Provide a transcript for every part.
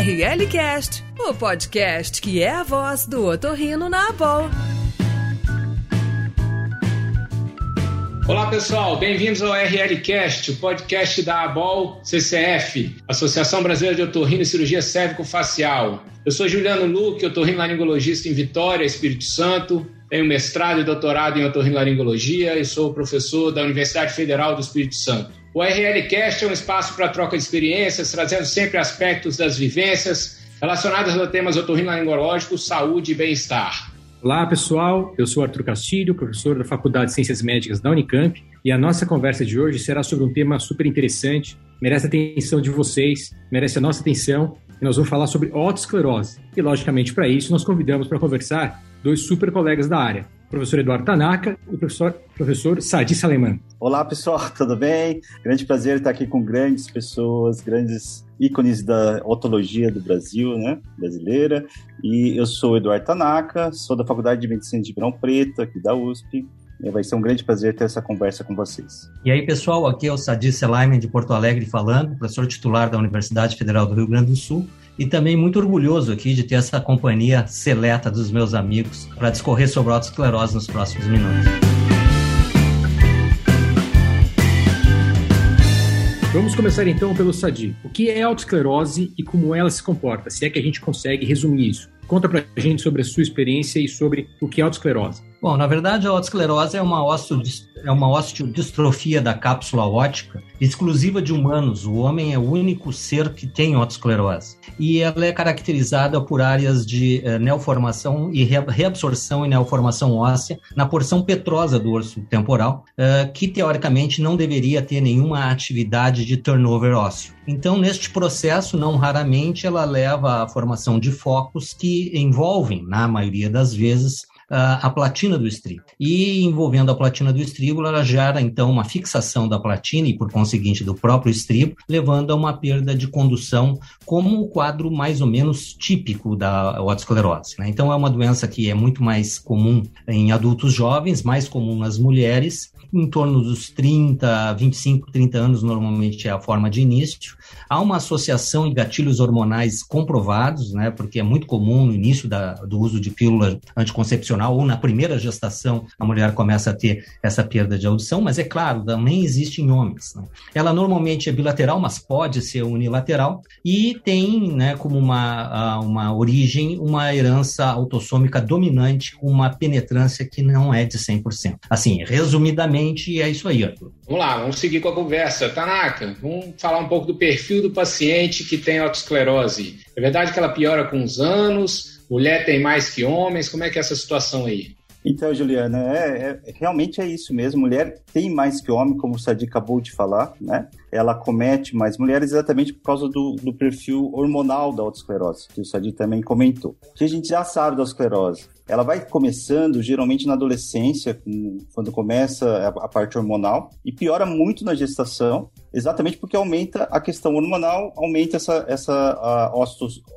RLCast, o podcast que é a voz do otorrino na Abol. Olá pessoal, bem-vindos ao RLCast, o podcast da ABOL CCF, Associação Brasileira de Otorrino e Cirurgia Cérvico-Facial. Eu sou Juliano Luque, otorrinolaringologista em Vitória, Espírito Santo, tenho mestrado e doutorado em otorrinolaringologia e sou professor da Universidade Federal do Espírito Santo. O RLCast é um espaço para troca de experiências, trazendo sempre aspectos das vivências relacionados a temas otorrinolaringológicos, saúde e bem-estar. Olá, pessoal. Eu sou Arthur Castilho, professor da Faculdade de Ciências Médicas da Unicamp, e a nossa conversa de hoje será sobre um tema super interessante, merece a atenção de vocês, merece a nossa atenção, e nós vamos falar sobre otosclerose. E, logicamente, para isso, nós convidamos para conversar dois super colegas da área, professor Eduardo Tanaka e o professor, professor Sadi Saleman. Olá, pessoal, tudo bem? Grande prazer estar aqui com grandes pessoas, grandes ícones da otologia do Brasil, né, brasileira. E eu sou Eduardo Tanaka, sou da Faculdade de Medicina de Ribeirão Preto, aqui da USP. Vai ser um grande prazer ter essa conversa com vocês. E aí, pessoal, aqui é o Sadi Selaiman de Porto Alegre falando, professor titular da Universidade Federal do Rio Grande do Sul e também muito orgulhoso aqui de ter essa companhia seleta dos meus amigos para discorrer sobre autoesclerose nos próximos minutos. Vamos começar então pelo Sadi. O que é autoesclerose e como ela se comporta? Se é que a gente consegue resumir isso. Conta pra gente sobre a sua experiência e sobre o que é autoesclerose. Bom, na verdade, a autoesclerose é uma, é uma osteodistrofia da cápsula ótica exclusiva de humanos. O homem é o único ser que tem autoesclerose. E ela é caracterizada por áreas de eh, neoformação e reabsorção e neoformação óssea na porção petrosa do orso temporal, eh, que teoricamente não deveria ter nenhuma atividade de turnover ósseo. Então, neste processo, não raramente, ela leva à formação de focos que envolvem, na maioria das vezes, a platina do estribo. E envolvendo a platina do estribo, ela gera então uma fixação da platina e, por conseguinte, do próprio estribo, levando a uma perda de condução, como o quadro mais ou menos típico da otosclerose. Né? Então, é uma doença que é muito mais comum em adultos jovens, mais comum nas mulheres, em torno dos 30, 25, 30 anos, normalmente é a forma de início. Há uma associação em gatilhos hormonais comprovados, né, porque é muito comum no início da, do uso de pílula anticoncepcional ou na primeira gestação a mulher começa a ter essa perda de audição, mas é claro, também existe em homens. Né? Ela normalmente é bilateral, mas pode ser unilateral e tem né, como uma, uma origem uma herança autossômica dominante uma penetrância que não é de 100%. Assim, resumidamente, é isso aí, Arthur. Vamos lá, vamos seguir com a conversa. Tanaka, vamos falar um pouco do perfil do paciente que tem autoesclerose. É verdade que ela piora com os anos? Mulher tem mais que homens? Como é que é essa situação aí? Então, Juliana, é, é, realmente é isso mesmo. Mulher tem mais que homem, como o Sadi acabou de falar, né? Ela comete mais mulheres exatamente por causa do, do perfil hormonal da autoesclerose, que o Sadi também comentou. O que a gente já sabe da autoesclerose? Ela vai começando geralmente na adolescência, quando começa a parte hormonal, e piora muito na gestação, exatamente porque aumenta a questão hormonal, aumenta essa, essa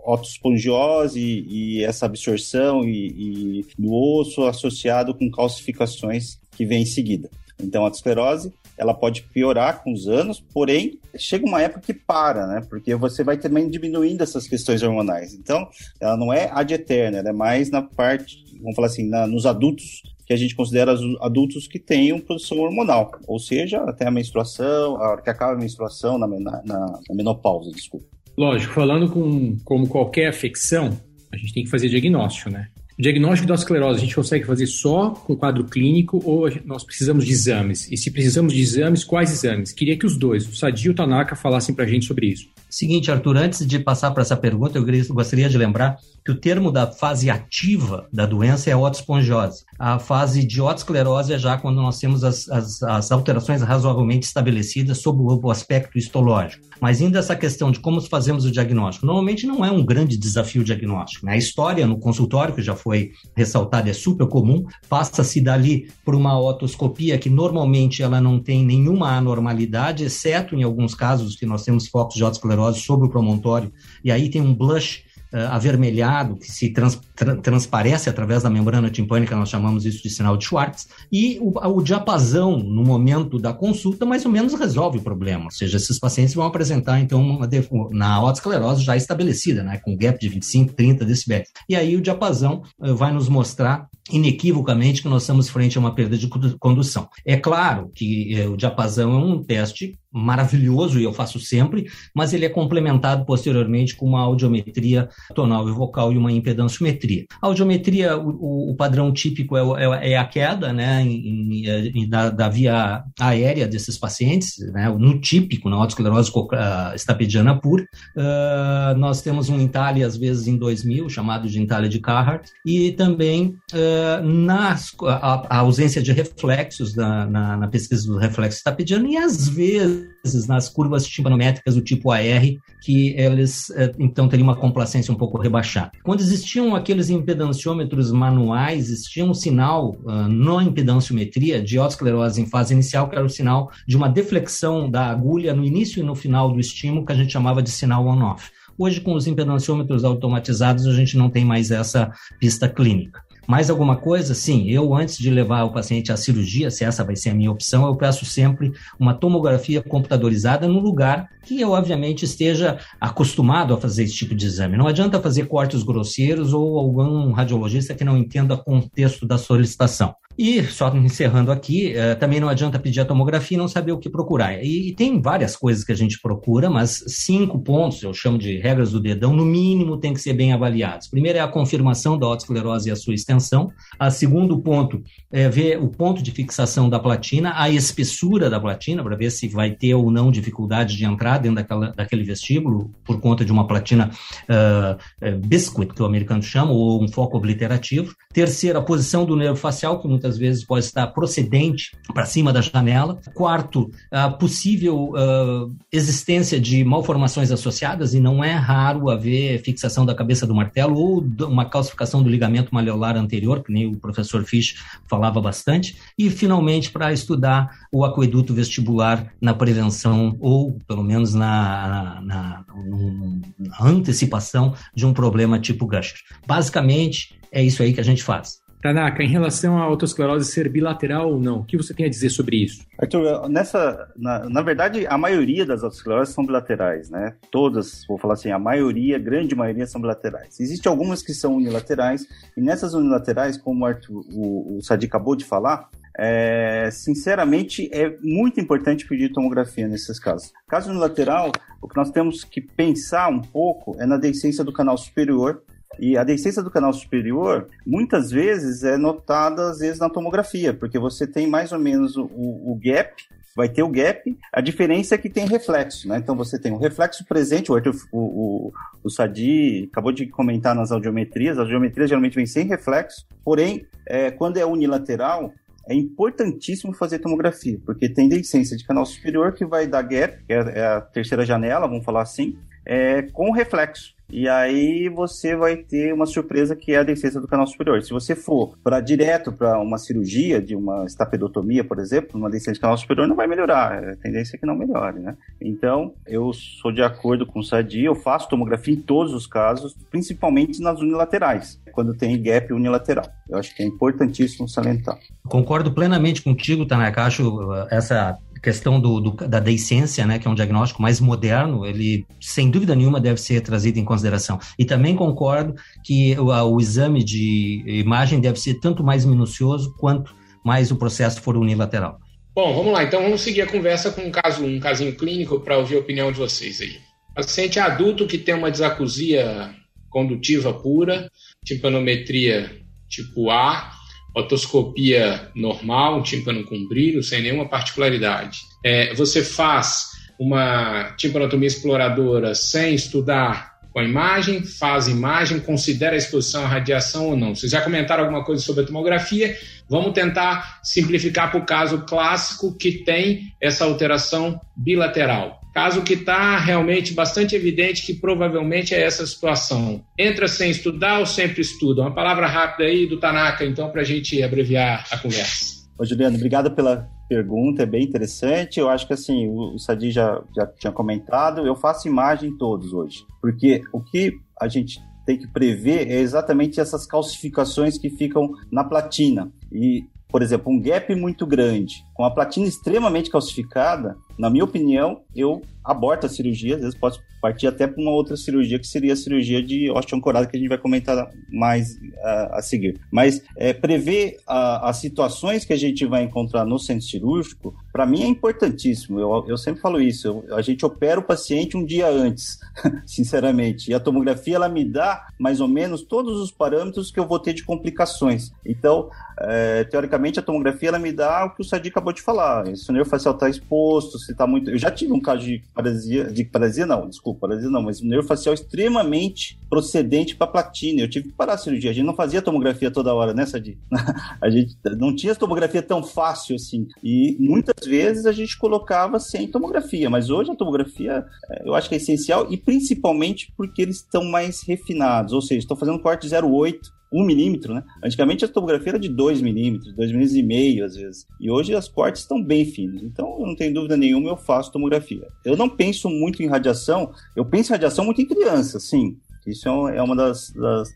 otospongiose e, e essa absorção e, e do osso associado com calcificações que vem em seguida. Então, a esclerose ela pode piorar com os anos, porém, chega uma época que para, né? Porque você vai também diminuindo essas questões hormonais. Então, ela não é ad eterna, ela é mais na parte, vamos falar assim, na, nos adultos que a gente considera adultos que tenham produção hormonal, ou seja, até a menstruação, a hora que acaba a menstruação, na, na, na menopausa, desculpa. Lógico, falando com, como qualquer afecção, a gente tem que fazer diagnóstico, né? O diagnóstico da esclerose a gente consegue fazer só com quadro clínico ou nós precisamos de exames? E se precisamos de exames, quais exames? Queria que os dois, o Sadio e o Tanaka, falassem para a gente sobre isso. Seguinte, Arthur, antes de passar para essa pergunta, eu gostaria de lembrar que o termo da fase ativa da doença é a. A fase de otosclerose é já quando nós temos as, as, as alterações razoavelmente estabelecidas sob o aspecto histológico. Mas ainda essa questão de como fazemos o diagnóstico, normalmente não é um grande desafio diagnóstico. Né? A história no consultório, que já foi ressaltada, é super comum, passa-se dali por uma otoscopia que normalmente ela não tem nenhuma anormalidade, exceto em alguns casos que nós temos focos de otosclerose sobre o promontório, e aí tem um blush avermelhado, que se trans, tra, transparece através da membrana timpânica, nós chamamos isso de sinal de Schwartz, e o, o diapasão, no momento da consulta, mais ou menos resolve o problema, ou seja, esses pacientes vão apresentar, então, uma, na otosclerose já estabelecida, né, com gap de 25, 30 decibéis. E aí o diapasão vai nos mostrar inequivocamente que nós estamos frente a uma perda de condução. É claro que o diapasão é um teste maravilhoso e eu faço sempre, mas ele é complementado posteriormente com uma audiometria tonal e vocal e uma impedanciometria. A audiometria, o, o padrão típico é, é, é, a queda né, em, em, da, da, via aérea desses pacientes, né, no típico, na autoesclerose uh, estapediana pura. Uh, nós temos um entalhe, às vezes, em 2000, chamado de entalhe de Carhart, e também uh, nas, a, a, ausência de reflexos na, na, na pesquisa do reflexo estapediano e, às vezes, nas curvas timpanométricas do tipo AR, que eles eh, então teriam uma complacência um pouco rebaixada. Quando existiam aqueles impedanciômetros manuais, existia um sinal uh, no impedanciometria de otosclerose em fase inicial, que era o sinal de uma deflexão da agulha no início e no final do estímulo, que a gente chamava de sinal on-off. Hoje, com os impedanciômetros automatizados, a gente não tem mais essa pista clínica. Mais alguma coisa? Sim, eu antes de levar o paciente à cirurgia, se essa vai ser a minha opção, eu peço sempre uma tomografia computadorizada no lugar que eu, obviamente, esteja acostumado a fazer esse tipo de exame. Não adianta fazer cortes grosseiros ou algum radiologista que não entenda o contexto da solicitação. E, só encerrando aqui, eh, também não adianta pedir a tomografia e não saber o que procurar. E, e, tem várias coisas que a gente procura, mas cinco pontos, eu chamo de regras do dedão, no mínimo tem que ser bem avaliados. Primeiro é a confirmação da otosclerose e a sua extensão. A segundo ponto é ver o ponto de fixação da platina, a espessura da platina, para ver se vai ter ou não dificuldade de entrar dentro daquela, daquele vestíbulo por conta de uma platina uh, biscuit, que o americano chama, ou um foco obliterativo. Terceiro, a posição do nervo facial, que muitas vezes pode estar procedente para cima da janela. Quarto, a possível uh, existência de malformações associadas, e não é raro haver fixação da cabeça do martelo ou uma calcificação do ligamento maleolar anterior, que nem o professor Fisch falava bastante. E, finalmente, para estudar o aqueduto vestibular na prevenção, ou pelo menos na, na, na antecipação de um problema tipo Gusher. Basicamente, é isso aí que a gente faz. Tanaka, em relação à autoesclerose ser bilateral ou não, o que você tem a dizer sobre isso? Arthur, nessa, na, na verdade, a maioria das autoescleroses são bilaterais, né? Todas, vou falar assim, a maioria, grande maioria são bilaterais. Existem algumas que são unilaterais, e nessas unilaterais, como o, Arthur, o, o Sadi acabou de falar, é, sinceramente, é muito importante pedir tomografia nesses casos. Caso unilateral, o que nós temos que pensar um pouco é na deiscência do canal superior. E a deiscência do canal superior, muitas vezes, é notada, às vezes, na tomografia, porque você tem mais ou menos o, o gap vai ter o gap, a diferença é que tem reflexo, né? Então você tem o reflexo presente, o, o, o, o Sadi acabou de comentar nas audiometrias, as audiometrias geralmente vêm sem reflexo, porém, é, quando é unilateral, é importantíssimo fazer tomografia, porque tem deiscência de canal superior que vai dar gap, que é, é a terceira janela, vamos falar assim, é, com reflexo. E aí você vai ter uma surpresa que é a deficiência do canal superior. Se você for para direto para uma cirurgia de uma estapedotomia, por exemplo, uma deficiência do canal superior não vai melhorar. A tendência é que não melhore, né? Então, eu sou de acordo com o Sadi, eu faço tomografia em todos os casos, principalmente nas unilaterais, quando tem gap unilateral. Eu acho que é importantíssimo salientar. Concordo plenamente contigo, Tanaka. Acho uh, essa questão do, do, da deiscência, né, que é um diagnóstico mais moderno, ele, sem dúvida nenhuma, deve ser trazido em consideração. E também concordo que o, o exame de imagem deve ser tanto mais minucioso quanto mais o processo for unilateral. Bom, vamos lá. Então vamos seguir a conversa com um caso, um casinho clínico para ouvir a opinião de vocês aí. Paciente adulto que tem uma desacusia condutiva pura, timpanometria tipo A, otoscopia normal, tímpano com brilho, sem nenhuma particularidade. É, você faz uma timpanotomia exploradora sem estudar com a imagem, faz imagem, considera a exposição à radiação ou não. Vocês já comentaram alguma coisa sobre a tomografia? Vamos tentar simplificar para o caso clássico que tem essa alteração bilateral. Caso que está realmente bastante evidente que provavelmente é essa situação. Entra sem estudar ou sempre estuda? Uma palavra rápida aí do Tanaka, então, para a gente abreviar a conversa. Ô, Juliano, obrigado pela pergunta, é bem interessante. Eu acho que assim, o, Sadi já, já tinha comentado, eu faço imagem todos hoje. Porque o que a gente tem que prever é exatamente essas calcificações que ficam na platina. E por exemplo, um gap muito grande, com a platina extremamente calcificada, na minha opinião, eu aborto a cirurgia, às vezes posso partir até para uma outra cirurgia, que seria a cirurgia de osteoancorada, que a gente vai comentar mais uh, a seguir. Mas é, prever as situações que a gente vai encontrar no centro cirúrgico, para mim é importantíssimo. Eu, eu sempre falo isso, eu, a gente opera o paciente um dia antes, sinceramente. E a tomografia, ela me dá mais ou menos todos os parâmetros que eu vou ter de complicações. Então, é, teoricamente, a tomografia, ela me dá o que o Sadi acabou de falar. Se o nervo facial está exposto, se está muito... Eu já tive um caso de paralisia, de paralisia não, desculpa, paralisia não, mas nervo facial extremamente procedente para platina. Eu tive que parar a cirurgia. A gente não fazia tomografia toda hora, né, Sadi? a gente não tinha tomografia tão fácil assim. E muitas vezes a gente colocava sem tomografia, mas hoje a tomografia é, eu acho que é essencial e principalmente porque eles estão mais refinados, ou seja, estão fazendo corte 0,8 1 milímetro, né? Antigamente a tomografia era de 2 milímetros, 2 milímetros e meio às vezes. E hoje as cortes estão bem finos. Então, eu não tenho dúvida nenhuma, eu faço tomografia. Eu não penso muito em radiação, eu penso em radiação muito em criança, sim. Isso é, é uma das, das,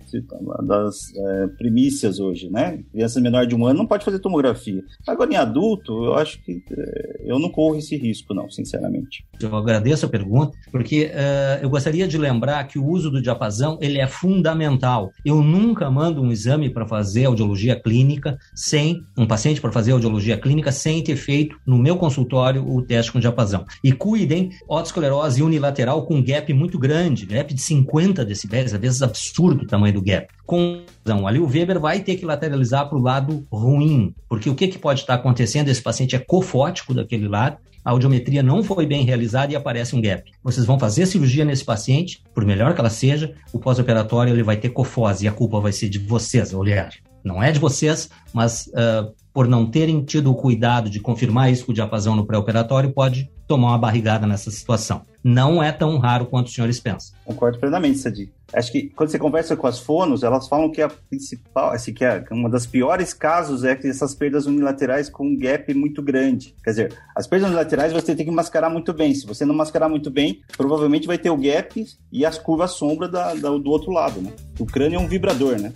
das é, primícias hoje, né? Criança menor de um ano não pode fazer tomografia. Agora, em adulto, eu acho que é, eu não corro esse risco, não, sinceramente. Eu agradeço a pergunta, porque uh, eu gostaria de lembrar que o uso do diapasão ele é fundamental. Eu nunca mando um exame para fazer audiologia clínica sem um paciente para fazer audiologia clínica sem ter feito no meu consultório o teste com diapasão. E cuidem, otosclerose unilateral com gap muito grande, gap de 50 decibéis, às vezes absurdo o tamanho do gap. Com ali o Weber vai ter que lateralizar para o lado ruim, porque o que, que pode estar acontecendo? Esse paciente é cofótico daquele lado, a audiometria não foi bem realizada e aparece um gap. Vocês vão fazer cirurgia nesse paciente, por melhor que ela seja, o pós-operatório ele vai ter cofose e a culpa vai ser de vocês, olhar. Não é de vocês, mas uh, por não terem tido o cuidado de confirmar isso com o diapasão no pré-operatório, pode tomar uma barrigada nessa situação. Não é tão raro quanto os senhores pensam. Concordo plenamente, Sadi. Acho que quando você conversa com as fonos, elas falam que a principal, assim, que é uma das piores casos é que essas perdas unilaterais com um gap muito grande. Quer dizer, as perdas unilaterais você tem que mascarar muito bem. Se você não mascarar muito bem, provavelmente vai ter o gap e as curvas sombra da, da, do outro lado, né? O crânio é um vibrador, né?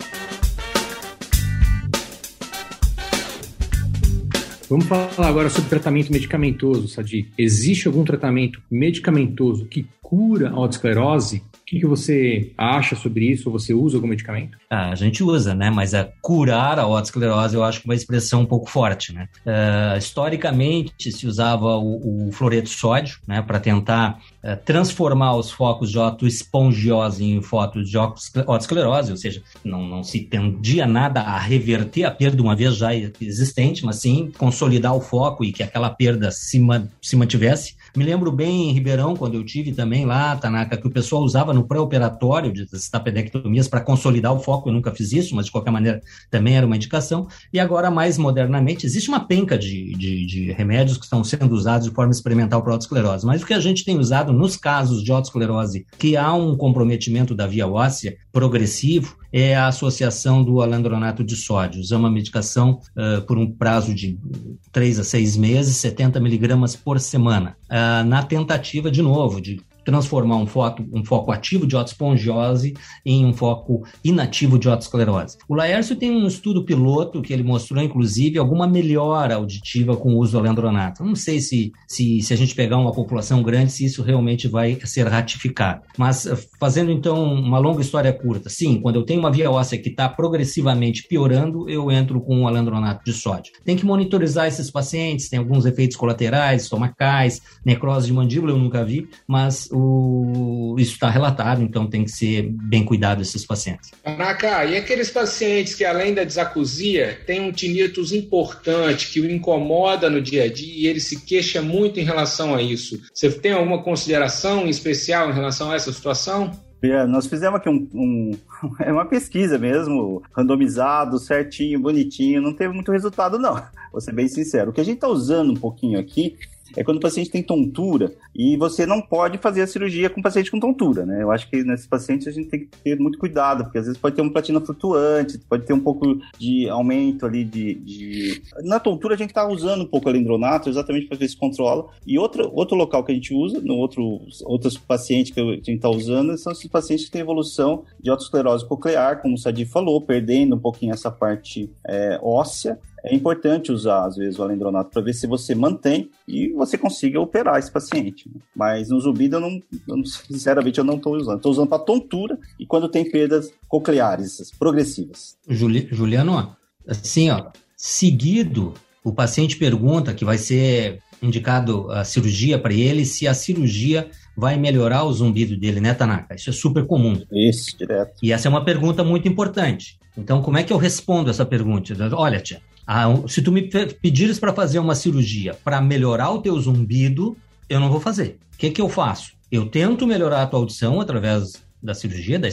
Vamos falar agora sobre tratamento medicamentoso, Sadi. Existe algum tratamento medicamentoso que cura a autoesclerose? Que, que você acha sobre isso? Você usa algum medicamento? Ah, a gente usa, né? Mas a curar a otosclerose eu acho é uma expressão um pouco forte, né? Uh, historicamente se usava o, o fluoreto sódio, né? Para tentar uh, transformar os focos de otospongiose em focos de otosclerose, ou seja, não, não se tendia nada a reverter a perda uma vez já existente, mas sim consolidar o foco e que aquela perda se, ma se mantivesse. Me lembro bem em Ribeirão, quando eu tive também lá, Tanaka, que o pessoal usava no pré-operatório de tapedectomias para consolidar o foco. Eu nunca fiz isso, mas de qualquer maneira também era uma indicação. E agora, mais modernamente, existe uma penca de, de, de remédios que estão sendo usados de forma experimental para autoesclerose. Mas o que a gente tem usado nos casos de autoesclerose que há um comprometimento da via óssea progressivo é a associação do alandronato de sódio. Usamos a medicação uh, por um prazo de 3 a 6 meses, 70 miligramas por semana, uh, na tentativa, de novo, de transformar um foco, um foco ativo de otospongiose em um foco inativo de otosclerose. O Laércio tem um estudo piloto que ele mostrou, inclusive, alguma melhora auditiva com o uso do alendronato. Não sei se, se, se a gente pegar uma população grande, se isso realmente vai ser ratificado. Mas, eh, fazendo então uma longa história curta, sim, quando eu tenho uma via óssea que está progressivamente piorando, eu entro com o alendronato de sódio. Tem que monitorizar esses pacientes, tem alguns efeitos colaterais, estomacais, necrose de mandíbula, eu nunca vi, mas o, isso está relatado, então tem que ser bem cuidado esses pacientes. Caraca, e aqueles pacientes que além da disacusia têm um tinnitus importante que o incomoda no dia a dia e ele se queixa muito em relação a isso. Você tem alguma consideração especial em relação a essa situação? É, nós fizemos aqui um, um, é uma pesquisa mesmo, randomizado, certinho, bonitinho, não teve muito resultado não, vou ser bem sincero. O que a gente está usando um pouquinho aqui é quando o paciente tem tontura e você não pode fazer a cirurgia com o paciente com tontura, né? Eu acho que nesses pacientes a gente tem que ter muito cuidado, porque às vezes pode ter uma platina flutuante, pode ter um pouco de aumento ali de. de... Na tontura a gente está usando um pouco a lendronato exatamente para ver se controla. E outro, outro local que a gente usa, no outro, outros pacientes que a gente está usando, são esses pacientes que têm evolução de autosclerose coclear, como o Sadi falou, perdendo um pouquinho essa parte é, óssea é importante usar, às vezes, o alendronato para ver se você mantém e você consiga operar esse paciente. Mas no zumbido, eu não, eu, sinceramente, eu não estou usando. Estou usando para tontura e quando tem perdas cocleares progressivas. Juli, Juliano, assim, ó, seguido, o paciente pergunta que vai ser indicado a cirurgia para ele, se a cirurgia vai melhorar o zumbido dele, né, Tanaka? Isso é super comum. Isso, direto. E essa é uma pergunta muito importante. Então, como é que eu respondo essa pergunta? Olha, tia, ah, se tu me pedires para fazer uma cirurgia para melhorar o teu zumbido, eu não vou fazer. O que, que eu faço? Eu tento melhorar a tua audição através da cirurgia, da,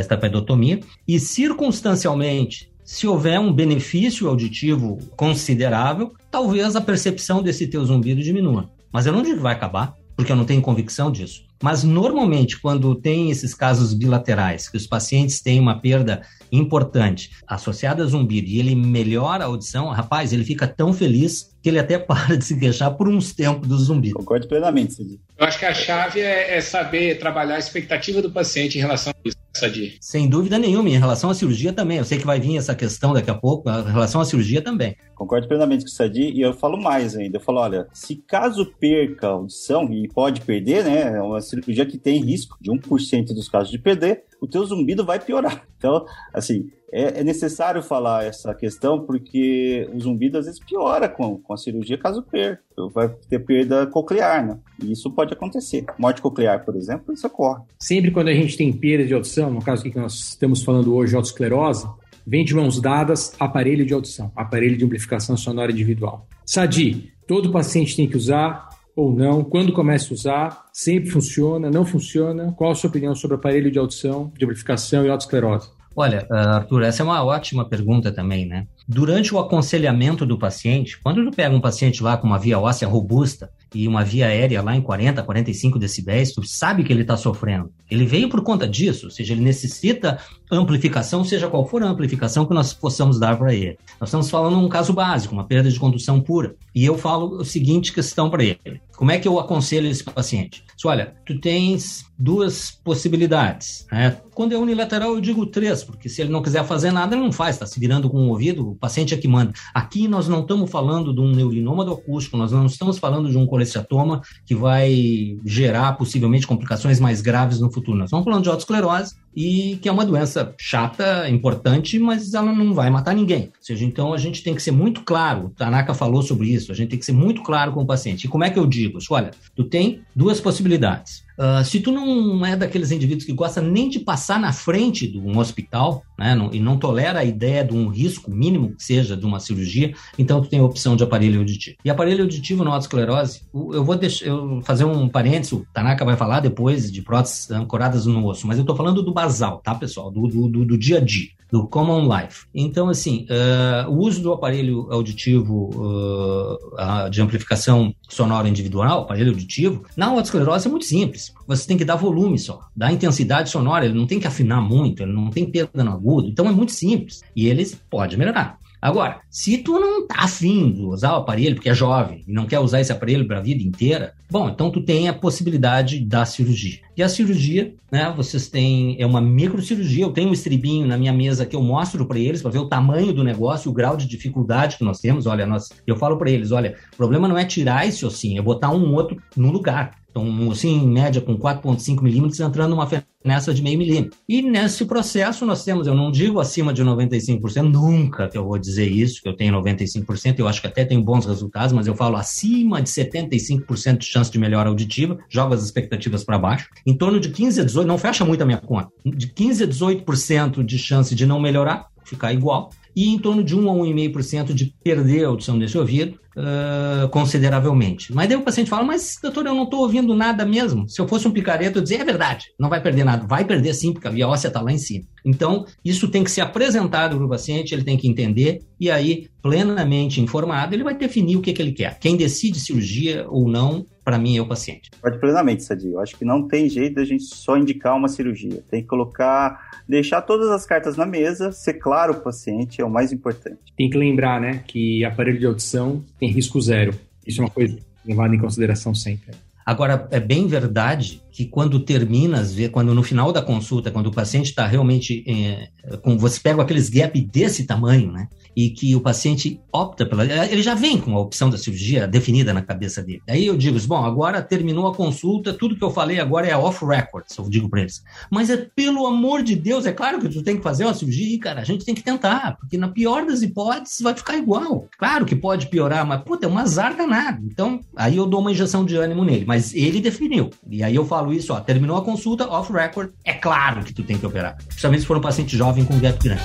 estepedotomia, e circunstancialmente, se houver um benefício auditivo considerável, talvez a percepção desse teu zumbido diminua. Mas eu não digo que vai acabar, porque eu não tenho convicção disso. Mas normalmente, quando tem esses casos bilaterais, que os pacientes têm uma perda importante associada a zumbido e ele melhora a audição, rapaz, ele fica tão feliz que ele até para de se queixar por uns tempos do zumbido. Concordo plenamente, Cid. Eu acho que a chave é, é, saber trabalhar a expectativa do paciente em relação a isso, Sadi. Sem dúvida nenhuma. Em relação à cirurgia também. Eu sei que vai vir essa questão daqui a pouco. Em relação à cirurgia também. Concordo plenamente com o Sadi. E eu falo mais ainda. Eu falo, olha, se caso perca a audição, e pode perder, né? É uma cirurgia que tem risco de 1% dos casos de perder, o teu zumbido vai piorar. Então, assim, é, é, necessário falar essa questão porque o zumbido às vezes piora com, com a cirurgia caso perca. Vai ter perda coclear, né? E isso pode acontecer. Morte coclear, por exemplo, isso ocorre. Sempre quando a gente tem perda de audição, no caso que nós estamos falando hoje, autosclerose, vem de mãos dadas aparelho de audição, aparelho de amplificação sonora individual. Sadi, todo paciente tem que usar ou não? Quando começa a usar? Sempre funciona? Não funciona? Qual a sua opinião sobre aparelho de audição, de amplificação e autosclerose? Olha, ah, Arthur, essa é uma ótima pergunta também, né? Durante o aconselhamento do paciente, quando tu pega um paciente lá com uma via óssea robusta e uma via aérea lá em 40, 45 decibéis, tu sabe que ele está sofrendo. Ele veio por conta disso, ou seja, ele necessita amplificação, seja qual for a amplificação que nós possamos dar para ele. Nós estamos falando um caso básico, uma perda de condução pura. E eu falo o seguinte questão para ele. Como é que eu aconselho esse paciente? olha, tu tens duas possibilidades. Né? Quando é unilateral, eu digo três, porque se ele não quiser fazer nada, ele não faz, está se virando com o ouvido, o paciente é que manda. Aqui nós não estamos falando de um neurinoma do acústico, nós não estamos falando de um colesteatoma que vai gerar possivelmente complicações mais graves no futuro. Nós estamos falando de autoesclerose e que é uma doença chata, importante, mas ela não vai matar ninguém. Ou seja, então a gente tem que ser muito claro, o Tanaka falou sobre isso, a gente tem que ser muito claro com o paciente. E como é que eu digo? Olha, tu tem duas possibilidades. Uh, se tu não é daqueles indivíduos que gosta nem de passar na frente de um hospital, né, não, e não tolera a ideia de um risco mínimo que seja de uma cirurgia, então tu tem a opção de aparelho auditivo. E aparelho auditivo na autoesclerose, eu vou deixar, eu fazer um parênteses, o Tanaka vai falar depois de próteses ancoradas no osso, mas eu estou falando do basal, tá, pessoal? Do, do, do, do dia a dia do Common Life. Então, assim, uh, o uso do aparelho auditivo uh, de amplificação sonora individual, aparelho auditivo, na autoesclerose é muito simples. Você tem que dar volume só, dar intensidade sonora, ele não tem que afinar muito, ele não tem perda no agudo, então é muito simples. E ele pode melhorar. Agora, se tu não tá afim de usar o aparelho porque é jovem e não quer usar esse aparelho para a vida inteira, bom, então tu tem a possibilidade da cirurgia. E a cirurgia, né, vocês têm, é uma microcirurgia, eu tenho um estribinho na minha mesa que eu mostro para eles para ver o tamanho do negócio, o grau de dificuldade que nós temos. Olha, nós, eu falo para eles, olha, o problema não é tirar esse ossinho, é botar um outro no lugar. Então, assim, em média, com 4,5 milímetros, entrando uma nessa de meio milímetro. E nesse processo nós temos, eu não digo acima de 95%, nunca que eu vou dizer isso, que eu tenho 95%, eu acho que até tenho bons resultados, mas eu falo acima de 75% de chance de melhora auditiva, jogo as expectativas para baixo. Em torno de 15 a 18, não fecha muito a minha conta, de 15 a 18% de chance de não melhorar, ficar igual. e em torno de 1 a 1,5% de perder a audição desse ouvido uh, consideravelmente. Mas daí o paciente fala, mas doutor, eu não estou ouvindo nada mesmo. Se eu fosse um picareta, eu dizia, é verdade, não vai perder nada. Vai perder sim, porque a via óssea está lá em cima. Então, isso tem que ser apresentado para o paciente, ele tem que entender, e aí, plenamente informado, ele vai definir o que, que ele quer. Quem decide cirurgia ou não, para mim, é o paciente. Pode plenamente, Sadi. Eu acho que não tem jeito da gente só indicar uma cirurgia. Tem que colocar, deixar todas as cartas na mesa, ser claro o paciente, é o mais importante. Tem que lembrar, né, que aparelho de audição tem risco zero. Isso é uma coisa levada em consideração sempre. Agora, é bem verdade que quando termina, quando no final da consulta, quando o paciente está realmente é, com você pega aqueles gap desse tamanho, né? E que o paciente opta pela. Ele já vem com a opção da cirurgia definida na cabeça dele. Aí eu digo, bom, agora terminou a consulta, tudo que eu falei agora é off record, eu digo para eles. Mas é pelo amor de Deus, é claro que tu tem que fazer uma cirurgia, cara, a gente tem que tentar, porque na pior das hipóteses vai ficar igual. Claro que pode piorar, mas puta, é um azar danado. Então, aí eu dou uma injeção de ânimo nele, mas ele definiu. E aí eu falo falo isso, ó, terminou a consulta, off record, é claro que tu tem que operar. Principalmente se for um paciente jovem com gap grande.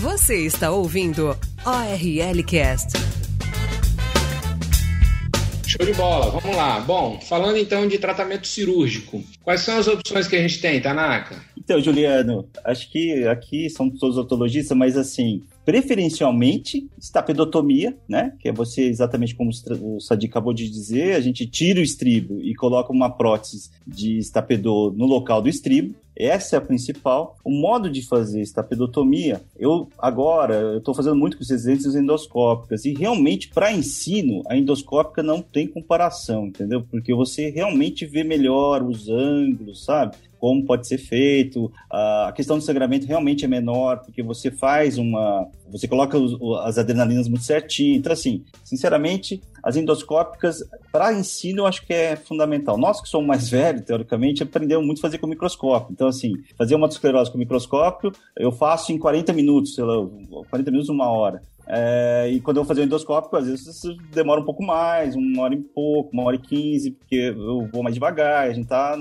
Você está ouvindo ORL Cast. Show de bola, vamos lá. Bom, falando então de tratamento cirúrgico, quais são as opções que a gente tem, Tanaka? Então, Juliano, acho que aqui são todos otologistas, mas assim, preferencialmente estapedotomia, né? Que é você, exatamente como o Sadi acabou de dizer, a gente tira o estribo e coloca uma prótese de estapedor no local do estribo. Essa é a principal. O modo de fazer estapedotomia, eu agora estou fazendo muito com lentes endoscópicas e realmente para ensino a endoscópica não tem comparação, entendeu? Porque você realmente vê melhor os ângulos, sabe? Como pode ser feito. A questão do sangramento realmente é menor, porque você faz uma. Você coloca os, as adrenalinas muito certinho. Então, assim, sinceramente, as endoscópicas, para ensino, eu acho que é fundamental. Nós que somos mais velhos, teoricamente, aprendemos muito a fazer com microscópio. Então, assim, fazer uma esclerose com microscópio, eu faço em 40 minutos, sei lá, 40 minutos, uma hora. É, e quando eu vou fazer o endoscópico, às vezes demora um pouco mais, uma hora e pouco, uma hora e quinze, porque eu vou mais devagar, a gente tá.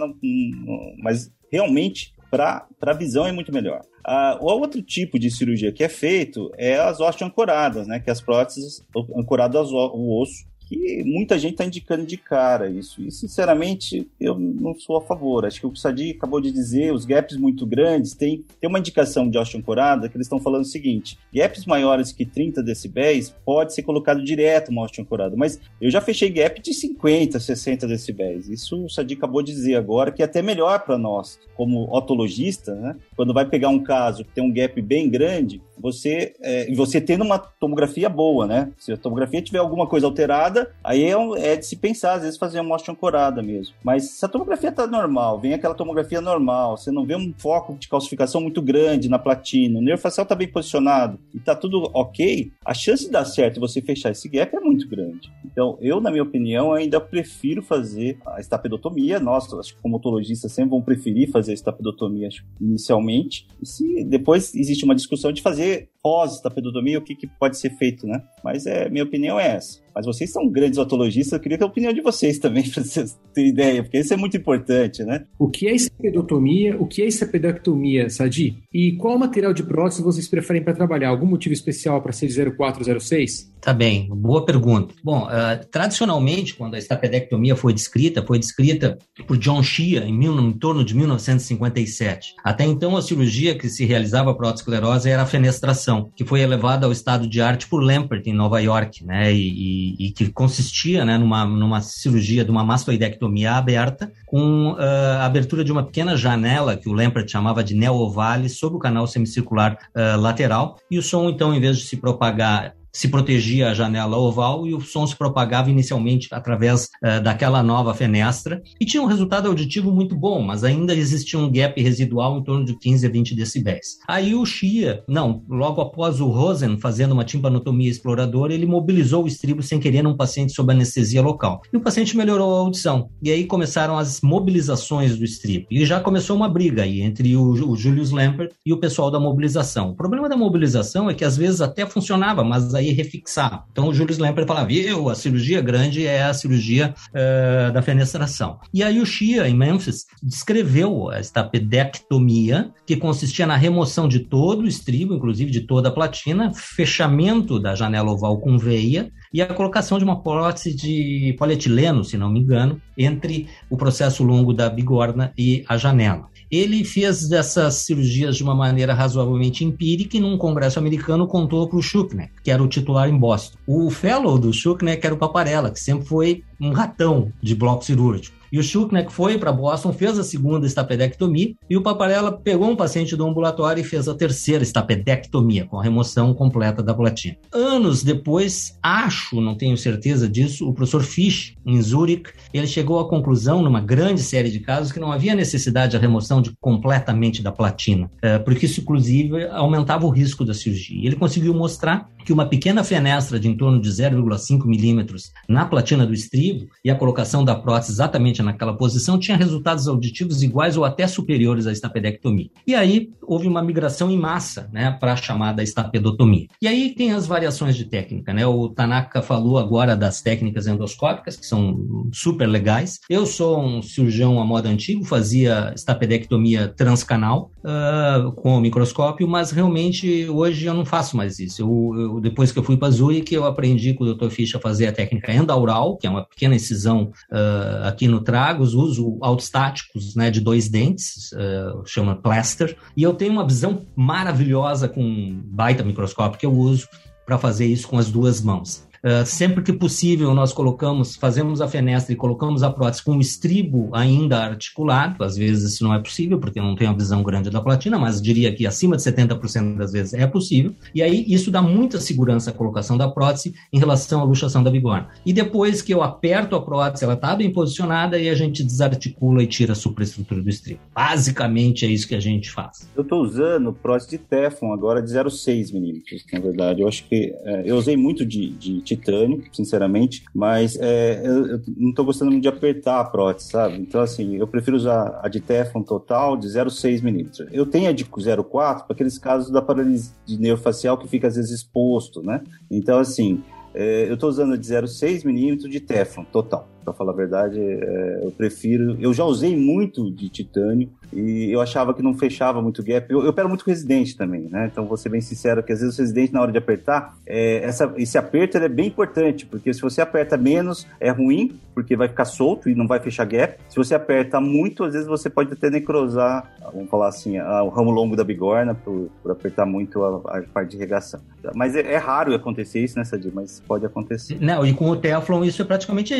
Mas realmente, para a visão é muito melhor. Ah, o outro tipo de cirurgia que é feito é as osteoancoradas, né? Que é as próteses ancoradas ao osso que muita gente está indicando de cara isso. E, sinceramente, eu não sou a favor. Acho que o Sadi acabou de dizer, os gaps muito grandes, tem, tem uma indicação de osteoancorada que eles estão falando o seguinte, gaps maiores que 30 decibéis pode ser colocado direto uma osteoancorada, mas eu já fechei gap de 50, 60 decibéis. Isso o Sadi acabou de dizer agora, que é até melhor para nós, como otologista, né? Quando vai pegar um caso que tem um gap bem grande, você, é, você tendo uma tomografia boa, né? Se a tomografia tiver alguma coisa alterada, aí é, é de se pensar, às vezes, fazer uma amostra ancorada mesmo. Mas se a tomografia tá normal, vem aquela tomografia normal, você não vê um foco de calcificação muito grande na platina, o nervo facial tá bem posicionado e tá tudo ok, a chance de dar certo e você fechar esse gap é muito grande. Então, eu, na minha opinião, ainda prefiro fazer a estapedotomia. Nós, acho que como otologistas, sempre vão preferir fazer a estapedotomia inicialmente. E se depois existe uma discussão de fazer で pós-estapedotomia, o que, que pode ser feito, né? Mas é, minha opinião é essa. Mas vocês são grandes otologistas, eu queria ter a opinião de vocês também, para vocês terem ideia, porque isso é muito importante, né? O que é estapedotomia? O que é estapedectomia, Sadi? E qual material de prótese vocês preferem para trabalhar? Algum motivo especial para ser 0406? Tá bem, boa pergunta. Bom, uh, tradicionalmente, quando a estapedectomia foi descrita, foi descrita por John Shea em, mil, em torno de 1957. Até então, a cirurgia que se realizava para a esclerose era a fenestração, que foi elevada ao estado de arte por Lampert, em Nova York, né? E, e, que consistia né, numa, numa cirurgia de uma mastoidectomia aberta com uh, a abertura de uma pequena janela que o Lampert chamava de neo-ovale sobre o canal semicircular uh, lateral e o som então em vez de se propagar se protegia a janela oval e o som se propagava inicialmente através uh, daquela nova fenestra e tinha um resultado auditivo muito bom, mas ainda existia um gap residual em torno de 15 a 20 decibéis. Aí o Shia, não, logo após o Rosen fazendo uma timpanotomia exploradora, ele mobilizou o estribo sem querer num paciente sob anestesia local. E o paciente melhorou a audição. E aí começaram as mobilizações do estribo. E já começou uma briga aí entre o, o Julius Lampert e o pessoal da mobilização. O problema da mobilização é que às vezes até funcionava, mas aí refixar. Então o Júlio Lemper falava, viu, a cirurgia grande é a cirurgia uh, da fenestração. E aí o Shia, em Memphis, descreveu a estapedectomia, que consistia na remoção de todo o estribo, inclusive de toda a platina, fechamento da janela oval com veia e a colocação de uma prótese de polietileno, se não me engano, entre o processo longo da bigorna e a janela. Ele fez essas cirurgias de uma maneira razoavelmente empírica e num congresso americano contou para o Schuckner, que era o titular em Boston. O fellow do Schuckner, que era o Paparella, que sempre foi um ratão de bloco cirúrgico. E o Schuckner foi para Boston, fez a segunda estapedectomia, e o Paparella pegou um paciente do ambulatório e fez a terceira estapedectomia, com a remoção completa da platina. Anos depois, acho, não tenho certeza disso, o professor Fisch, em Zurich, ele chegou à conclusão, numa grande série de casos, que não havia necessidade de remoção de, completamente da platina, é, porque isso, inclusive, aumentava o risco da cirurgia. Ele conseguiu mostrar que uma pequena fenestra de em torno de 0,5 milímetros na platina do estribo e a colocação da prótese exatamente naquela posição tinha resultados auditivos iguais ou até superiores à estapedectomia. E aí houve uma migração em massa né, para a chamada estapedotomia. E aí tem as variações de técnica. Né? O Tanaka falou agora das técnicas endoscópicas, que são super legais. Eu sou um cirurgião à moda antigo, fazia estapedectomia transcanal uh, com o microscópio, mas realmente hoje eu não faço mais isso. Eu, eu depois que eu fui para Zurich, eu aprendi com o Dr. Fisch a fazer a técnica endaural, que é uma pequena incisão uh, aqui no tragos, uso autostáticos né, de dois dentes, uh, chama plaster, e eu tenho uma visão maravilhosa com baita microscópio que eu uso para fazer isso com as duas mãos. Uh, sempre que possível, nós colocamos, fazemos a fenestra e colocamos a prótese com o estribo ainda articulado. Às vezes isso não é possível, porque eu não tenho a visão grande da platina, mas diria que acima de 70% das vezes é possível. E aí isso dá muita segurança à colocação da prótese em relação à luxação da bigorna. E depois que eu aperto a prótese, ela está bem posicionada e a gente desarticula e tira a superestrutura do estribo. Basicamente é isso que a gente faz. Eu estou usando prótese de Teflon agora de 0,6 milímetros, na verdade. Eu acho que é, eu usei muito de, de titânio, sinceramente, mas é, eu, eu, não tô gostando muito de apertar a prótese, sabe? Então, assim, eu prefiro usar a de Teflon total de 0,6 milímetros. Eu tenho a de 0,4 para aqueles casos da paralisia de neurofacial que fica às vezes exposto, né? Então, assim, é, eu estou usando a de 0,6 milímetros de Teflon total. Para falar a verdade, é, eu prefiro. Eu já usei muito de titânio e eu achava que não fechava muito gap. Eu, eu pego muito residente também, né? Então vou ser bem sincero que às vezes o residente, na hora de apertar, é, essa, esse aperto é bem importante, porque se você aperta menos, é ruim, porque vai ficar solto e não vai fechar gap. Se você aperta muito, às vezes você pode até necrosar, vamos falar assim, a, o ramo longo da bigorna por, por apertar muito a, a, parte de regação. Mas é, é raro acontecer isso, né, Sadir? Mas pode acontecer. Não, e com o Teflon isso é praticamente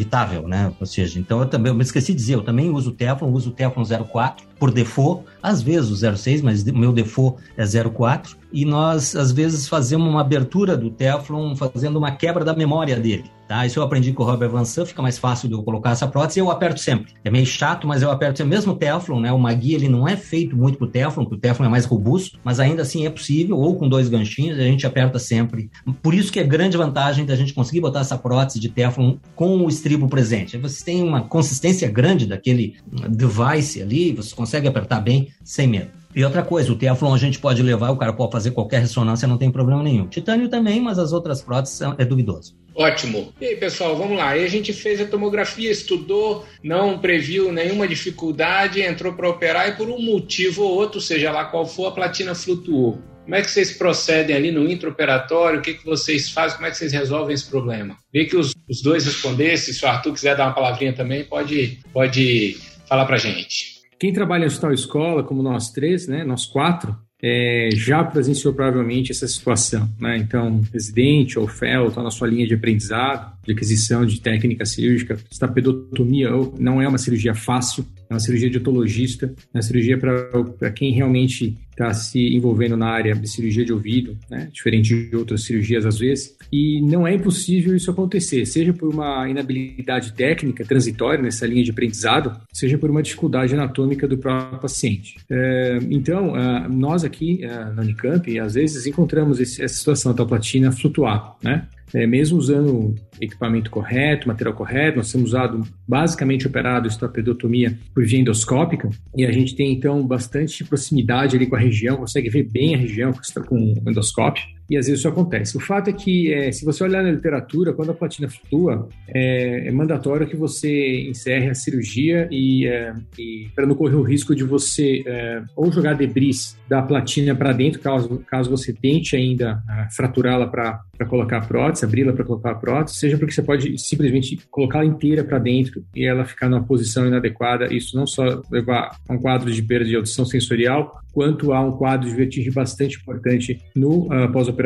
evitável, né? Ou seja, então eu também, eu me esqueci de dizer, eu também uso o Teflon, uso o Teflon 04 por default, às vezes o 06, mas o meu default é 04 e nós às vezes fazemos uma abertura do Teflon fazendo uma quebra da memória dele. Tá? Isso eu aprendi com o Robert Van San, fica mais fácil de eu colocar essa prótese e eu aperto sempre. É meio chato, mas eu aperto sempre. Mesmo o Teflon, né? O Magui, ele não é feito muito pro Teflon, porque o Teflon é mais robusto, mas ainda assim é possível, ou com dois ganchinhos, a gente aperta sempre. Por isso que é grande vantagem da gente conseguir botar essa prótese de Teflon com o estribo presente. Você tem uma consistência grande daquele device ali, você consegue apertar bem, sem medo. E outra coisa, o Teflon a gente pode levar, o cara pode fazer qualquer ressonância, não tem problema nenhum. Titânio também, mas as outras próteses é duvidoso. Ótimo. E aí, pessoal, vamos lá. Aí a gente fez a tomografia, estudou, não previu nenhuma dificuldade, entrou para operar e por um motivo ou outro, seja lá qual for, a platina flutuou. Como é que vocês procedem ali no intraoperatório? O que, que vocês fazem? Como é que vocês resolvem esse problema? Vê que os, os dois respondessem. Se o Arthur quiser dar uma palavrinha também, pode, pode falar para gente. Quem trabalha em hospital escola, como nós três, né, nós quatro, é, já presenciou provavelmente essa situação. Né? Então, residente ou FEL está na sua linha de aprendizado, de aquisição de técnica cirúrgica. Estapedotomia não é uma cirurgia fácil, é uma cirurgia de otologista, é uma cirurgia para quem realmente está se envolvendo na área de cirurgia de ouvido, né? diferente de outras cirurgias às vezes. E não é impossível isso acontecer, seja por uma inabilidade técnica transitória nessa linha de aprendizado, seja por uma dificuldade anatômica do próprio paciente. É, então, é, nós aqui é, na Unicamp, às vezes encontramos essa situação da platina flutuar, né? É, mesmo usando equipamento correto, material correto, nós temos usado basicamente operado estapedotomia por via endoscópica e a gente tem então bastante proximidade ali com a região, consegue ver bem a região com o endoscópio. E às vezes isso acontece. O fato é que, é, se você olhar na literatura, quando a platina flutua, é, é mandatório que você encerre a cirurgia e, é, e para não correr o risco de você é, ou jogar debris da platina para dentro, caso, caso você tente ainda uh, fraturá-la para colocar a prótese, abri-la para colocar a prótese, seja porque você pode simplesmente colocá-la inteira para dentro e ela ficar numa posição inadequada. Isso não só levar a um quadro de perda de audição sensorial, quanto a um quadro de vertigem bastante importante no uh, pós-operatório.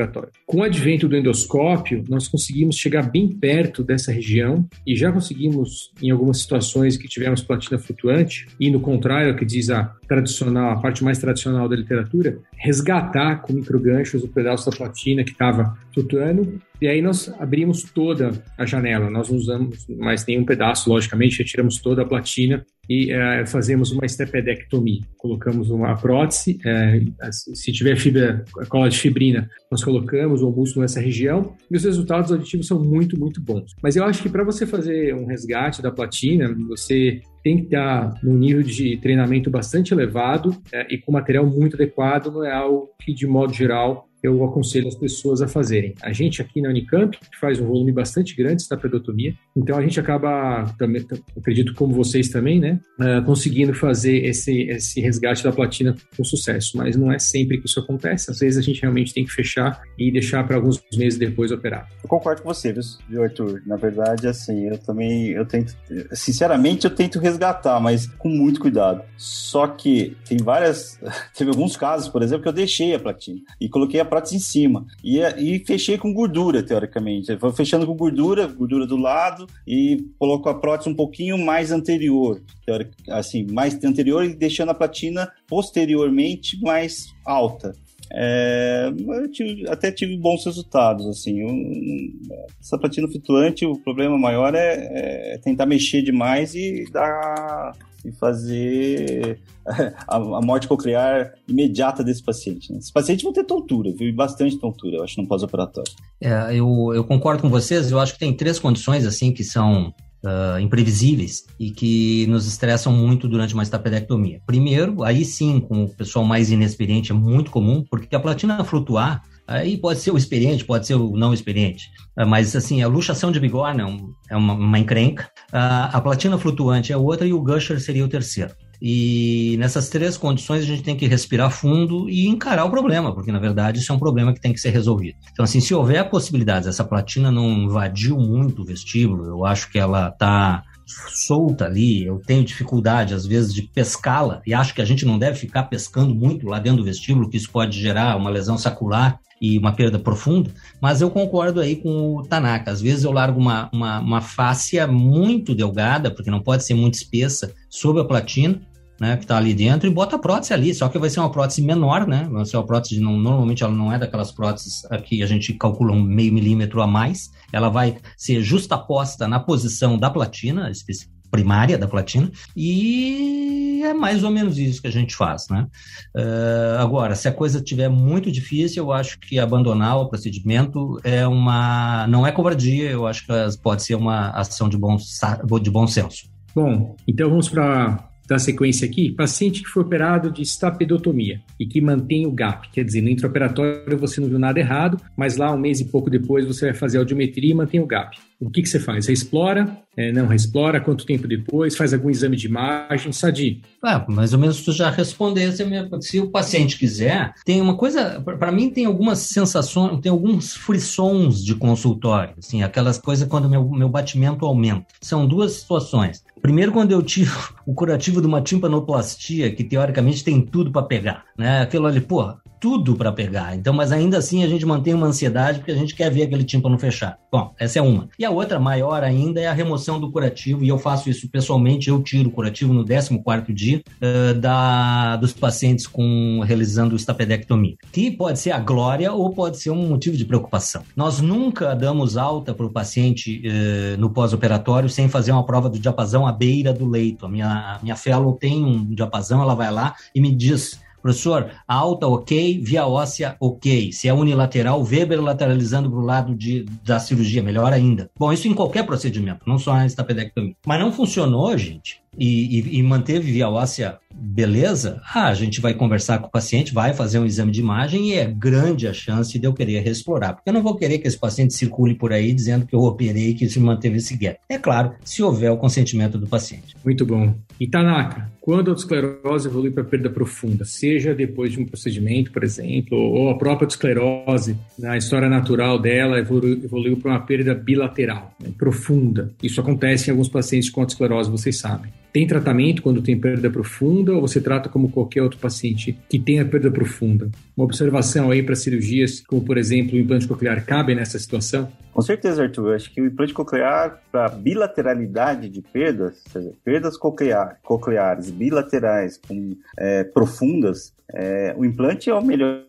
Com o advento do endoscópio, nós conseguimos chegar bem perto dessa região e já conseguimos, em algumas situações que tivemos platina flutuante, e no contrário, que diz a tradicional, a parte mais tradicional da literatura, resgatar com microganchos o pedaço da platina que estava flutuando. E aí nós abrimos toda a janela, nós não usamos mais nenhum pedaço, logicamente, retiramos toda a platina e é, fazemos uma estepedectomia. Colocamos uma prótese, é, se tiver fibra, cola de fibrina, nós colocamos o músculo nessa região e os resultados auditivos são muito, muito bons. Mas eu acho que para você fazer um resgate da platina, você tem que estar num nível de treinamento bastante elevado é, e com material muito adequado, não é algo que, de modo geral, eu aconselho as pessoas a fazerem. A gente aqui na Unicamp faz um volume bastante grande de tapedotomia, então a gente acaba, também, acredito como vocês também, né, uh, conseguindo fazer esse, esse resgate da platina com sucesso, mas não é sempre que isso acontece, às vezes a gente realmente tem que fechar e deixar para alguns meses depois operar. Eu concordo com você, viu, Arthur? Na verdade, assim, eu também, eu tento, sinceramente, eu tento resgatar, mas com muito cuidado. Só que tem várias, teve alguns casos, por exemplo, que eu deixei a platina e coloquei a prótese em cima. E, e fechei com gordura, teoricamente. Vou fechando com gordura, gordura do lado, e coloco a prótese um pouquinho mais anterior, assim, mais anterior e deixando a platina posteriormente mais alta. É, tive, até tive bons resultados, assim. Um, essa platina flutuante, o problema maior é, é tentar mexer demais e dar e fazer a, a morte coclear imediata desse paciente. Né? Esse paciente vai ter tontura, viu? Bastante tontura, eu acho, no pós-operatório. É, eu, eu concordo com vocês, eu acho que tem três condições, assim, que são Uh, imprevisíveis e que nos estressam muito durante uma estapedectomia. Primeiro, aí sim, com o pessoal mais inexperiente é muito comum, porque a platina flutuar, aí pode ser o experiente, pode ser o não experiente, uh, mas assim, a luxação de bigorna é, é uma, uma encrenca, uh, a platina flutuante é outra e o gusher seria o terceiro. E nessas três condições a gente tem que respirar fundo e encarar o problema, porque na verdade isso é um problema que tem que ser resolvido. Então, assim, se houver a possibilidade, essa platina não invadiu muito o vestíbulo, eu acho que ela está solta ali, eu tenho dificuldade às vezes de pescá-la e acho que a gente não deve ficar pescando muito lá dentro do vestíbulo, que isso pode gerar uma lesão sacular e uma perda profunda, mas eu concordo aí com o Tanaka. Às vezes eu largo uma, uma, uma fáscia muito delgada, porque não pode ser muito espessa, sobre a platina, né, que está ali dentro, e bota a prótese ali, só que vai ser uma prótese menor, né? Vai ser uma prótese, não, normalmente ela não é daquelas próteses aqui a gente calcula um meio milímetro a mais, ela vai ser justaposta na posição da platina, primária da platina, e é mais ou menos isso que a gente faz, né? Uh, agora, se a coisa estiver muito difícil, eu acho que abandonar o procedimento é uma, não é covardia, eu acho que pode ser uma ação de bom, de bom senso. Bom, então vamos para da sequência aqui, paciente que foi operado de estapedotomia e que mantém o GAP, quer dizer, no intraoperatório você não viu nada errado, mas lá um mês e pouco depois você vai fazer a audiometria e mantém o GAP. O que, que você faz? Reexplora? É, não reexplora? Quanto tempo depois? Faz algum exame de imagem? Sadi? Ah, mais ou menos tu já respondesse. Se o paciente quiser, tem uma coisa, para mim tem algumas sensações, tem alguns frissons de consultório, assim, aquelas coisas quando meu, meu batimento aumenta. São duas situações. Primeiro, quando eu tiro o curativo de uma timpanoplastia, que teoricamente tem tudo para pegar, né? Aquilo ali, pô, tudo para pegar. Então, mas ainda assim a gente mantém uma ansiedade porque a gente quer ver aquele tímpano fechar. Bom, essa é uma. E a outra maior ainda é a remoção do curativo, e eu faço isso pessoalmente, eu tiro o curativo no 14 dia uh, da, dos pacientes com realizando estapedectomia, que pode ser a glória ou pode ser um motivo de preocupação. Nós nunca damos alta para o paciente uh, no pós-operatório sem fazer uma prova do diapasão à beira do leito. A minha, a minha fellow tem um diapasão, ela vai lá e me diz Professor, alta ok, via óssea ok. Se é unilateral, Weber lateralizando para o lado de, da cirurgia, melhor ainda. Bom, isso em qualquer procedimento, não só na estapedectomia. Mas não funcionou, gente. E, e, e manteve via óssea beleza, ah, a gente vai conversar com o paciente, vai fazer um exame de imagem e é grande a chance de eu querer reexplorar. Porque eu não vou querer que esse paciente circule por aí dizendo que eu operei que se manteve esse gap. É claro, se houver o consentimento do paciente. Muito bom. E Tanaka, quando a autoesclerose evolui para perda profunda, seja depois de um procedimento, por exemplo, ou a própria autoesclerose, na história natural dela, evoluiu, evoluiu para uma perda bilateral, né, profunda. Isso acontece em alguns pacientes com autoesclerose, vocês sabem. Tem tratamento quando tem perda profunda ou você trata como qualquer outro paciente que tenha perda profunda? Uma observação aí para cirurgias, como por exemplo o implante coclear, cabe nessa situação? Com certeza, Arthur. Acho que o implante coclear, para bilateralidade de perdas, ou seja, perdas coclear, cocleares bilaterais com, é, profundas, é, o implante é o melhor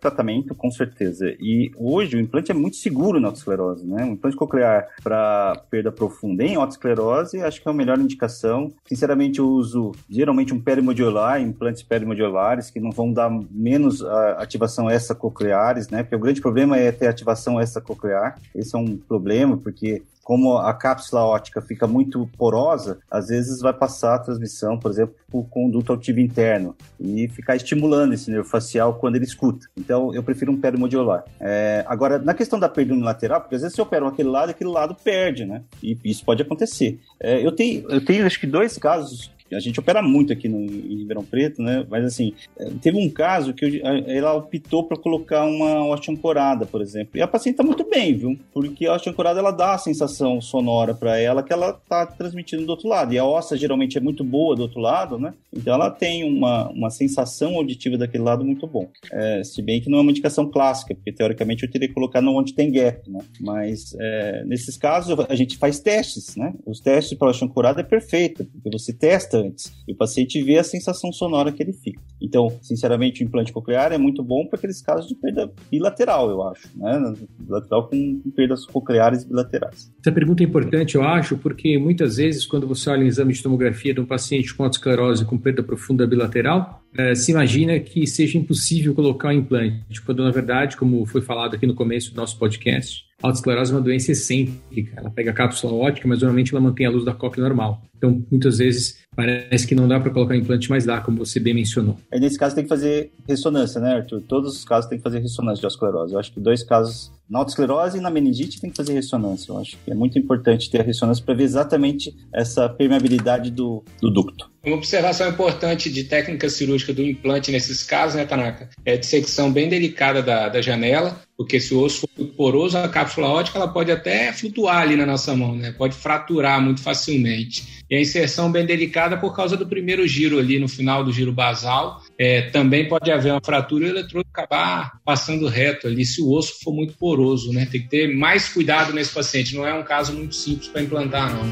tratamento, com certeza. E hoje o implante é muito seguro na autoesclerose, né? O implante coclear para perda profunda em autoesclerose, acho que é a melhor indicação. Sinceramente, eu uso geralmente um perimodiolar, implantes perimodiolares, que não vão dar menos ativação extracocleares, né? Porque o grande problema é ter ativação extracoclear. Esse é um problema, porque como a cápsula ótica fica muito porosa, às vezes vai passar a transmissão, por exemplo, por conduto autivo interno e ficar estimulando esse nervo facial quando ele escuta. Então, eu prefiro um perimodiolar. É, agora, na questão da perda unilateral, porque às vezes se opera aquele lado, aquele lado perde, né? E isso pode acontecer. É, eu, tenho, eu tenho, acho que, dois casos a gente opera muito aqui no, em Ribeirão Preto, né? Mas assim, é, teve um caso que eu, ela optou para colocar uma hoste ancorada, por exemplo. E a paciente tá muito bem, viu? Porque a hoste ancorada ela dá a sensação sonora para ela que ela tá transmitindo do outro lado. E a ossa geralmente é muito boa do outro lado, né? Então ela tem uma, uma sensação auditiva daquele lado muito bom. É, se bem que não é uma indicação clássica, porque teoricamente eu teria que colocar no onde tem gap, né? Mas é, nesses casos a gente faz testes, né? Os testes para a hoste ancorada é perfeito, porque você testa antes. E o paciente vê a sensação sonora que ele fica. Então, sinceramente, o implante coclear é muito bom para aqueles casos de perda bilateral, eu acho, né? Bilateral com, perdas cocleares bilaterais. Essa pergunta é importante, eu acho, porque muitas vezes, quando você olha em exame de tomografia de um paciente com autoesclerose com perda profunda bilateral, é, se imagina que seja impossível colocar um implante, quando na verdade, como foi falado aqui no começo do nosso podcast, a autoesclerose é uma doença excêntrica. Ela pega a cápsula óptica, mas normalmente ela mantém a luz da cóclea normal. Então, muitas vezes, parece que não dá para colocar implante, mas dá, como você bem mencionou. Aí, nesse caso, tem que fazer ressonância, né, Arthur? Todos os casos tem que fazer ressonância de autoesclerose. Eu acho que dois casos, na autoesclerose e na meningite, tem que fazer ressonância. Eu acho que é muito importante ter a ressonância para ver exatamente essa permeabilidade do, do ducto. Uma observação importante de técnica cirúrgica do implante nesses casos, né, Tanaka? É a dissecção bem delicada da, da janela, porque se o osso for poroso, a cápsula ótica ela pode até flutuar ali na nossa mão, né? Pode fraturar muito facilmente. E a inserção bem delicada por causa do primeiro giro ali no final do giro basal. É, também pode haver uma fratura e o eletrodo acabar passando reto ali se o osso for muito poroso, né? Tem que ter mais cuidado nesse paciente. Não é um caso muito simples para implantar, não.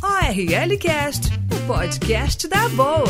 ORL Cast, o podcast da boa.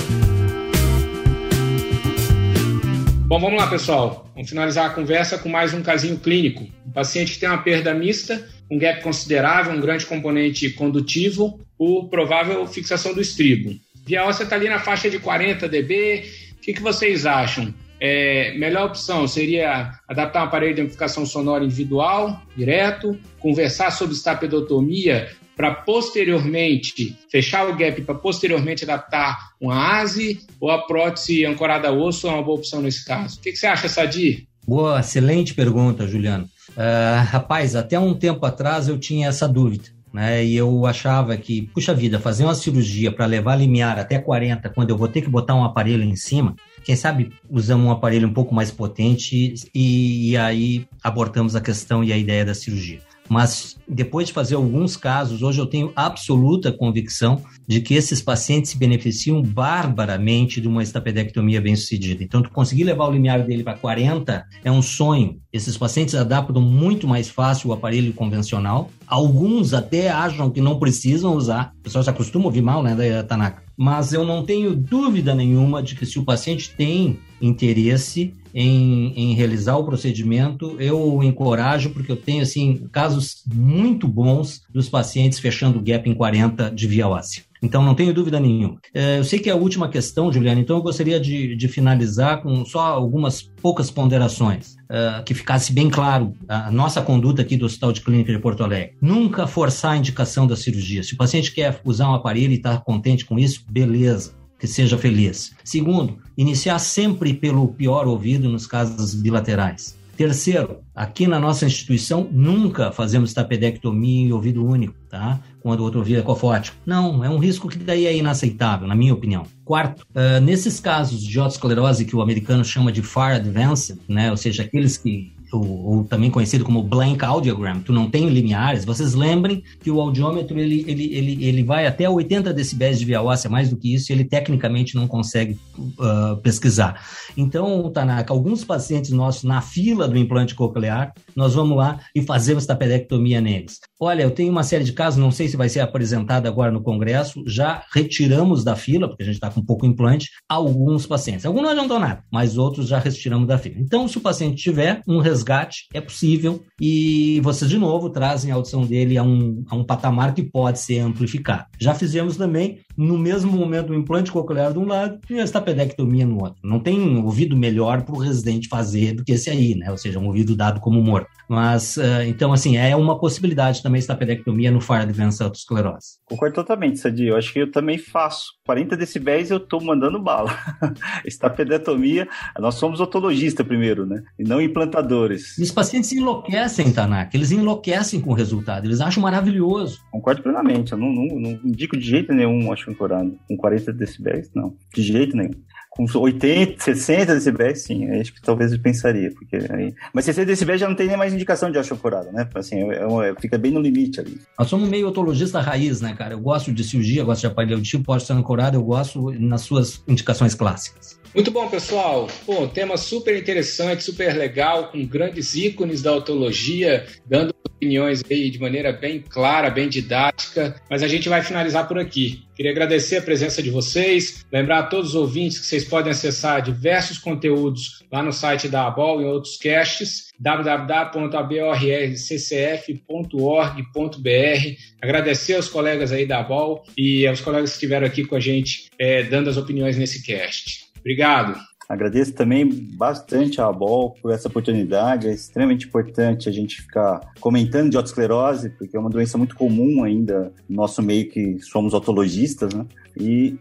Bom, vamos lá, pessoal. Vamos finalizar a conversa com mais um casinho clínico. Paciente que tem uma perda mista, um gap considerável, um grande componente condutivo, por provável fixação do estribo. Via óssea está ali na faixa de 40 dB. O que, que vocês acham? É, melhor opção seria adaptar um aparelho de amplificação sonora individual, direto, conversar sobre estapedotomia para posteriormente fechar o gap para posteriormente adaptar uma ASE ou a prótese ancorada a osso é uma boa opção nesse caso? O que, que você acha, Sadi? Boa, excelente pergunta, Juliano. Uh, rapaz, até um tempo atrás eu tinha essa dúvida. Né, e eu achava que, puxa vida, fazer uma cirurgia para levar limiar até 40, quando eu vou ter que botar um aparelho em cima, quem sabe usamos um aparelho um pouco mais potente e, e aí abortamos a questão e a ideia da cirurgia. Mas depois de fazer alguns casos, hoje eu tenho absoluta convicção de que esses pacientes se beneficiam barbaramente de uma estapedectomia bem-sucedida. Então, tu conseguir levar o limiar dele para 40 é um sonho. Esses pacientes adaptam muito mais fácil o aparelho convencional. Alguns até acham que não precisam usar. O pessoal se acostuma a ouvir mal, né, Tanaka? Mas eu não tenho dúvida nenhuma de que se o paciente tem interesse em, em realizar o procedimento, eu encorajo, porque eu tenho, assim, casos muito bons dos pacientes fechando o gap em 40 de via óssea. Então, não tenho dúvida nenhuma. É, eu sei que é a última questão, Juliana, então eu gostaria de, de finalizar com só algumas poucas ponderações, uh, que ficasse bem claro a nossa conduta aqui do Hospital de Clínica de Porto Alegre. Nunca forçar a indicação da cirurgia. Se o paciente quer usar um aparelho e está contente com isso, beleza que seja feliz. Segundo, iniciar sempre pelo pior ouvido nos casos bilaterais. Terceiro, aqui na nossa instituição nunca fazemos tapedectomia em ouvido único, tá? Quando o outro ouvido é cofótico. Não, é um risco que daí é inaceitável, na minha opinião. Quarto, uh, nesses casos de otosclerose que o americano chama de far advanced, né? Ou seja, aqueles que ou, também conhecido como blank audiogram, tu não tem lineares, vocês lembrem que o audiômetro ele, ele, ele, ele vai até 80 decibéis de via óssea, mais do que isso, ele tecnicamente não consegue uh, pesquisar. Então, Tanaka, alguns pacientes nossos na fila do implante coclear, nós vamos lá e fazemos tapedectomia neles. Olha, eu tenho uma série de casos, não sei se vai ser apresentado agora no congresso, já retiramos da fila, porque a gente está com pouco implante, alguns pacientes. Alguns não adiantou nada, mas outros já retiramos da fila. Então, se o paciente tiver um resgate, é possível, e vocês, de novo, trazem a audição dele a um, a um patamar que pode ser amplificado. Já fizemos também, no mesmo momento, o implante coclear de um lado e a tapedectomia no outro. Não tem ouvido melhor para o residente fazer do que esse aí, né? Ou seja, um ouvido dado como morto. Mas, uh, então, assim, é uma possibilidade também tapedectomia no faro de doença autosclerose. Concordo totalmente, Sadi. Eu acho que eu também faço. 40 decibéis eu tô mandando bala. Estapedetomia, nós somos otologistas primeiro, né? E não implantadores. E os pacientes enlouquecem, Tanaka. Eles enlouquecem com o resultado. Eles acham maravilhoso. Concordo plenamente. Eu não, não, não indico de jeito nenhum, acho, corando. Com 40 decibéis, não. De jeito nenhum com 80, 60 decibéis, sim, é isso que talvez eu pensaria, porque aí... Mas 60 decibéis já não tem nem mais indicação de osteoporada, né? Assim, é, é, fica bem no limite ali. Nós somos meio otologista raiz, né, cara? Eu gosto de cirurgia, gosto de aparelho auditivo, pode ser ancorado, eu gosto nas suas indicações clássicas. Muito bom, pessoal. Pô, tema super interessante, super legal, com grandes ícones da otologia, dando opiniões aí de maneira bem clara, bem didática, mas a gente vai finalizar por aqui. Queria agradecer a presença de vocês, lembrar a todos os ouvintes que vocês podem acessar diversos conteúdos lá no site da ABOL e outros casts, www.aborccf.org.br. Agradecer aos colegas aí da ABOL e aos colegas que estiveram aqui com a gente é, dando as opiniões nesse cast. Obrigado. Agradeço também bastante a ABOL por essa oportunidade. É extremamente importante a gente ficar comentando de otosclerose, porque é uma doença muito comum ainda no nosso meio que somos otologistas, né? E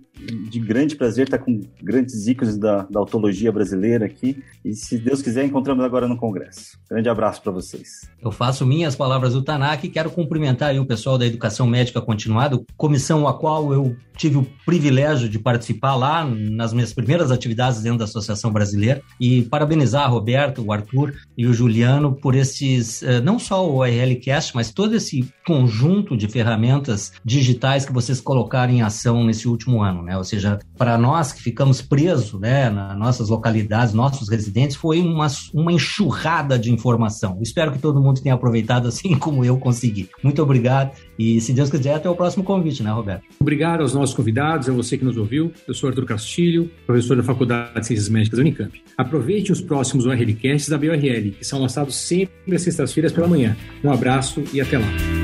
de grande prazer estar com grandes ícones da, da autologia brasileira aqui. E se Deus quiser, encontramos agora no Congresso. Grande abraço para vocês. Eu faço minhas palavras do Tanak e quero cumprimentar o pessoal da Educação Médica Continuada, comissão a qual eu tive o privilégio de participar lá nas minhas primeiras atividades dentro da Associação Brasileira e parabenizar a Roberto, o Arthur e o Juliano por esses, eh, não só o RLCast, mas todo esse conjunto de ferramentas digitais que vocês colocaram em ação nesse último ano né? Ou seja, para nós que ficamos presos, né, nas nossas localidades, nossos residentes, foi uma, uma enxurrada de informação. Espero que todo mundo tenha aproveitado assim como eu consegui. Muito obrigado e, se Deus quiser, até o próximo convite, né, Roberto? Obrigado aos nossos convidados, a você que nos ouviu. Eu sou Arthur Castilho, professor da Faculdade de Ciências Médicas da Unicamp. Aproveite os próximos URLcasts da BioRL, que são lançados sempre às sextas-feiras pela manhã. Um abraço e até lá.